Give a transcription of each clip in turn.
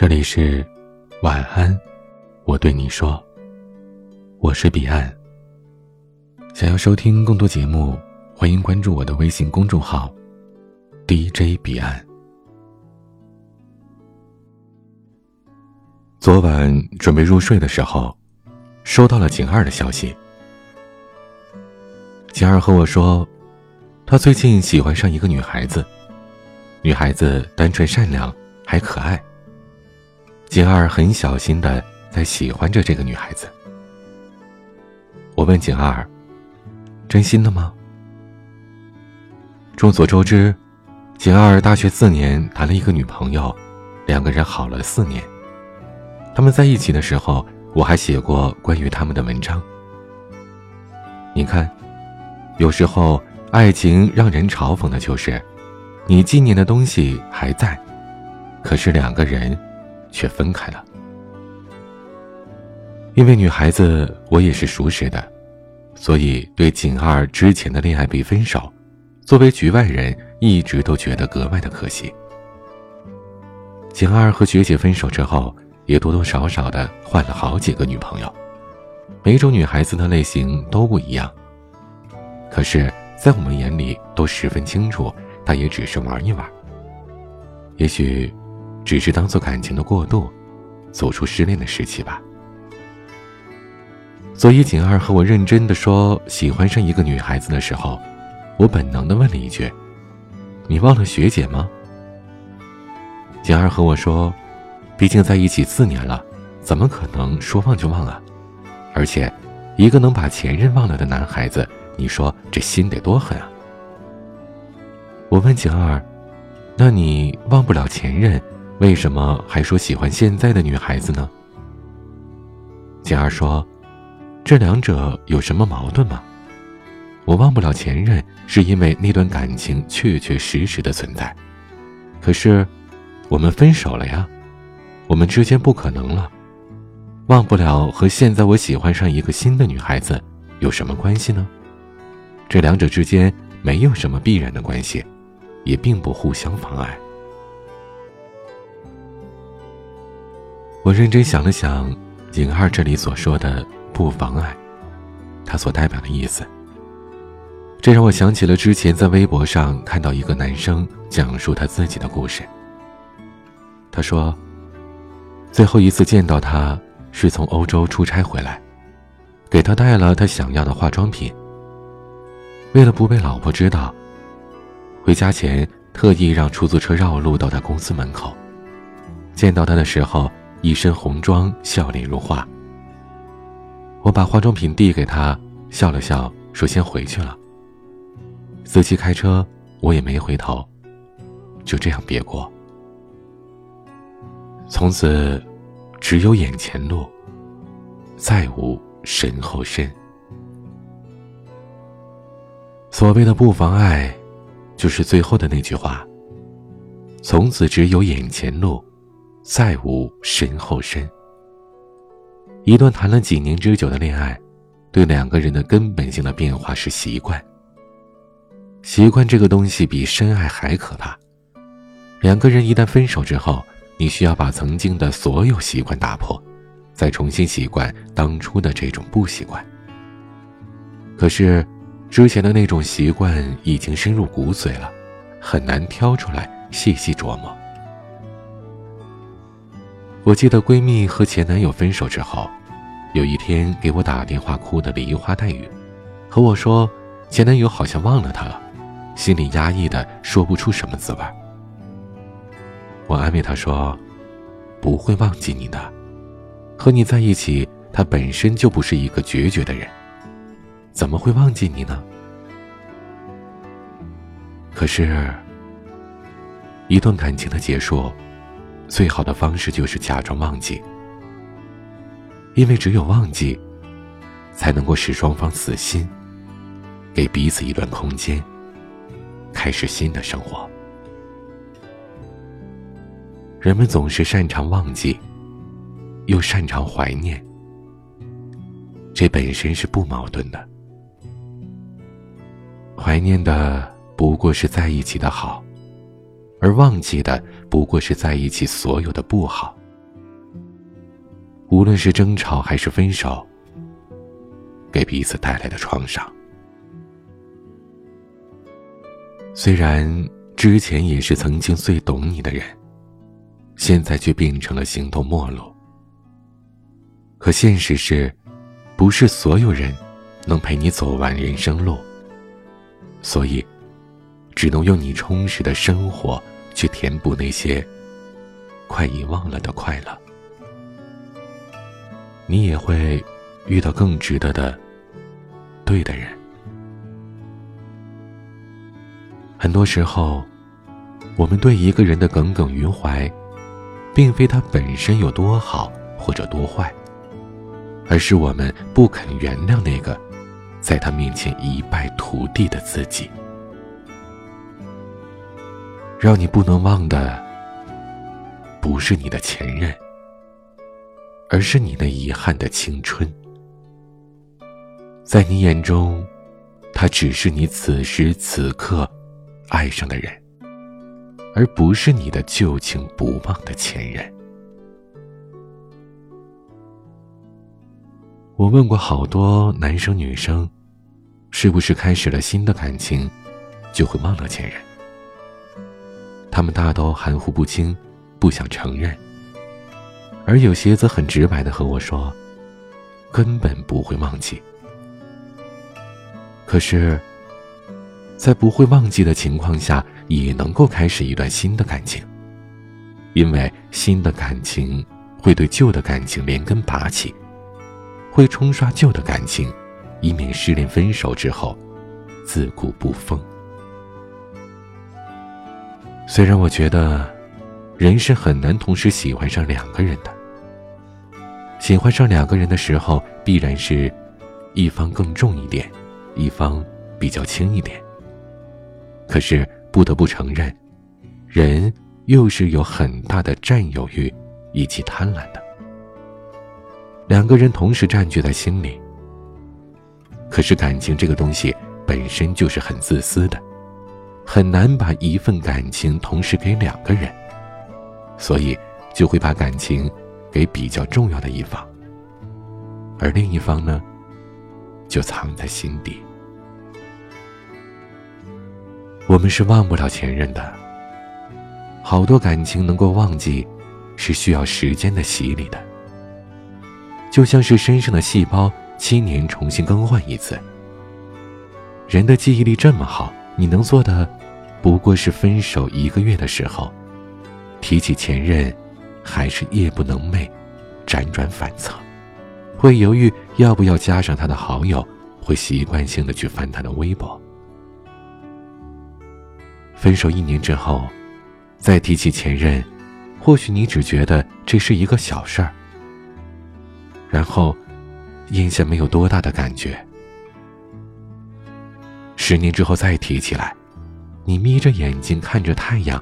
这里是晚安，我对你说，我是彼岸。想要收听更多节目，欢迎关注我的微信公众号 DJ 彼岸。昨晚准备入睡的时候，收到了景二的消息。景二和我说，他最近喜欢上一个女孩子，女孩子单纯善良，还可爱。景二很小心的在喜欢着这个女孩子。我问景二：“真心的吗？”众所周知，景二大学四年谈了一个女朋友，两个人好了四年。他们在一起的时候，我还写过关于他们的文章。你看，有时候爱情让人嘲讽的就是，你纪念的东西还在，可是两个人。却分开了，因为女孩子我也是熟识的，所以对景二之前的恋爱被分手，作为局外人一直都觉得格外的可惜。景二和学姐分手之后，也多多少少的换了好几个女朋友，每种女孩子的类型都不一样，可是，在我们眼里都十分清楚，她也只是玩一玩，也许。只是当做感情的过渡，走出失恋的时期吧。所以景二和我认真的说喜欢上一个女孩子的时候，我本能的问了一句：“你忘了学姐吗？”景二和我说：“毕竟在一起四年了，怎么可能说忘就忘啊？而且，一个能把前任忘了的男孩子，你说这心得多狠啊？”我问景二：“那你忘不了前任？”为什么还说喜欢现在的女孩子呢？简儿说：“这两者有什么矛盾吗？我忘不了前任，是因为那段感情确确实实的存在。可是，我们分手了呀，我们之间不可能了。忘不了和现在我喜欢上一个新的女孩子有什么关系呢？这两者之间没有什么必然的关系，也并不互相妨碍。”我认真想了想，景二这里所说的“不妨碍”，他所代表的意思，这让我想起了之前在微博上看到一个男生讲述他自己的故事。他说，最后一次见到他是从欧洲出差回来，给他带了他想要的化妆品。为了不被老婆知道，回家前特意让出租车绕路到他公司门口。见到他的时候。一身红妆，笑脸如花。我把化妆品递给他，笑了笑，说：“先回去了。”司机开车，我也没回头，就这样别过。从此，只有眼前路，再无身后身。所谓的不妨碍，就是最后的那句话：“从此只有眼前路。”再无身后身。一段谈了几年之久的恋爱，对两个人的根本性的变化是习惯。习惯这个东西比深爱还可怕。两个人一旦分手之后，你需要把曾经的所有习惯打破，再重新习惯当初的这种不习惯。可是，之前的那种习惯已经深入骨髓了，很难挑出来细细琢磨。我记得闺蜜和前男友分手之后，有一天给我打电话，哭得梨花带雨，和我说前男友好像忘了她了，心里压抑的说不出什么滋味。我安慰她说：“不会忘记你的，和你在一起，他本身就不是一个决绝的人，怎么会忘记你呢？”可是，一段感情的结束。最好的方式就是假装忘记，因为只有忘记，才能够使双方死心，给彼此一段空间，开始新的生活。人们总是擅长忘记，又擅长怀念，这本身是不矛盾的。怀念的不过是在一起的好。而忘记的不过是在一起所有的不好。无论是争吵还是分手，给彼此带来的创伤。虽然之前也是曾经最懂你的人，现在却变成了形同陌路。可现实是，不是所有人能陪你走完人生路，所以，只能用你充实的生活去填补那些快遗忘了的快乐。你也会遇到更值得的、对的人。很多时候，我们对一个人的耿耿于怀，并非他本身有多好或者多坏，而是我们不肯原谅那个在他面前一败涂地的自己。让你不能忘的，不是你的前任。而是你那遗憾的青春，在你眼中，他只是你此时此刻爱上的人，而不是你的旧情不忘的前任。我问过好多男生女生，是不是开始了新的感情，就会忘了前任？他们大都含糊不清，不想承认。而有些则很直白的和我说：“根本不会忘记。”可是，在不会忘记的情况下，也能够开始一段新的感情，因为新的感情会对旧的感情连根拔起，会冲刷旧的感情，以免失恋分手之后自顾不丰。虽然我觉得，人是很难同时喜欢上两个人的。喜欢上两个人的时候，必然是，一方更重一点，一方比较轻一点。可是不得不承认，人又是有很大的占有欲以及贪婪的。两个人同时占据在心里。可是感情这个东西本身就是很自私的，很难把一份感情同时给两个人，所以就会把感情。给比较重要的一方，而另一方呢，就藏在心底。我们是忘不了前任的，好多感情能够忘记，是需要时间的洗礼的。就像是身上的细胞，七年重新更换一次。人的记忆力这么好，你能做的，不过是分手一个月的时候，提起前任。还是夜不能寐，辗转反侧，会犹豫要不要加上他的好友，会习惯性的去翻他的微博。分手一年之后，再提起前任，或许你只觉得这是一个小事儿，然后印象没有多大的感觉。十年之后再提起来，你眯着眼睛看着太阳。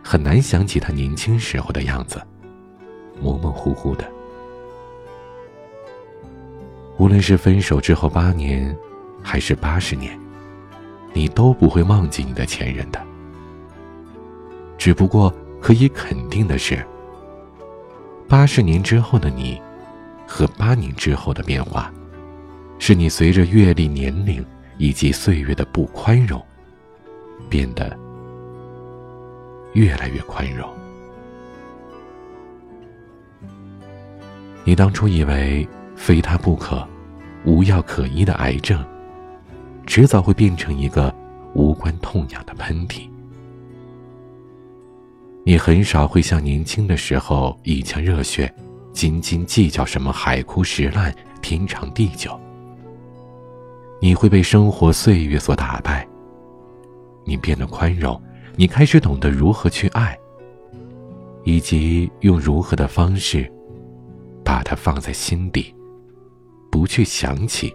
很难想起他年轻时候的样子，模模糊糊的。无论是分手之后八年，还是八十年，你都不会忘记你的前任的。只不过可以肯定的是，八十年之后的你，和八年之后的变化，是你随着阅历、年龄以及岁月的不宽容，变得。越来越宽容。你当初以为非他不可、无药可医的癌症，迟早会变成一个无关痛痒的喷嚏。你很少会像年轻的时候一腔热血，斤斤计较什么海枯石烂、天长地久。你会被生活岁月所打败。你变得宽容。你开始懂得如何去爱，以及用如何的方式，把它放在心底，不去想起，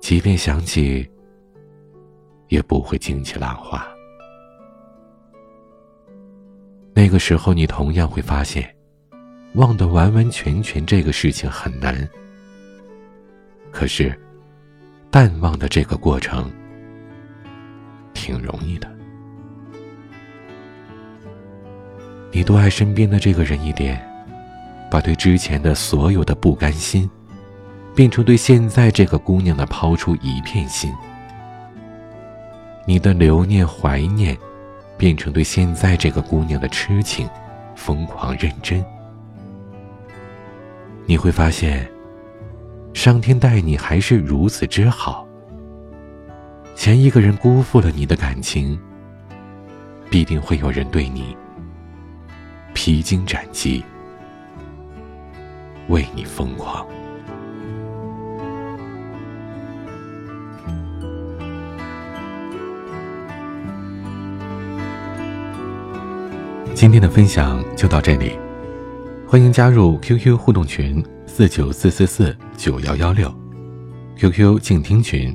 即便想起，也不会惊起浪花。那个时候，你同样会发现，忘得完完全全这个事情很难。可是，淡忘的这个过程。挺容易的。你多爱身边的这个人一点，把对之前的所有的不甘心，变成对现在这个姑娘的抛出一片心。你的留念、怀念，变成对现在这个姑娘的痴情、疯狂、认真。你会发现，上天待你还是如此之好。前一个人辜负了你的感情，必定会有人对你披荆斩棘，为你疯狂。今天的分享就到这里，欢迎加入 QQ 互动群四九四四四九幺幺六，QQ 静听群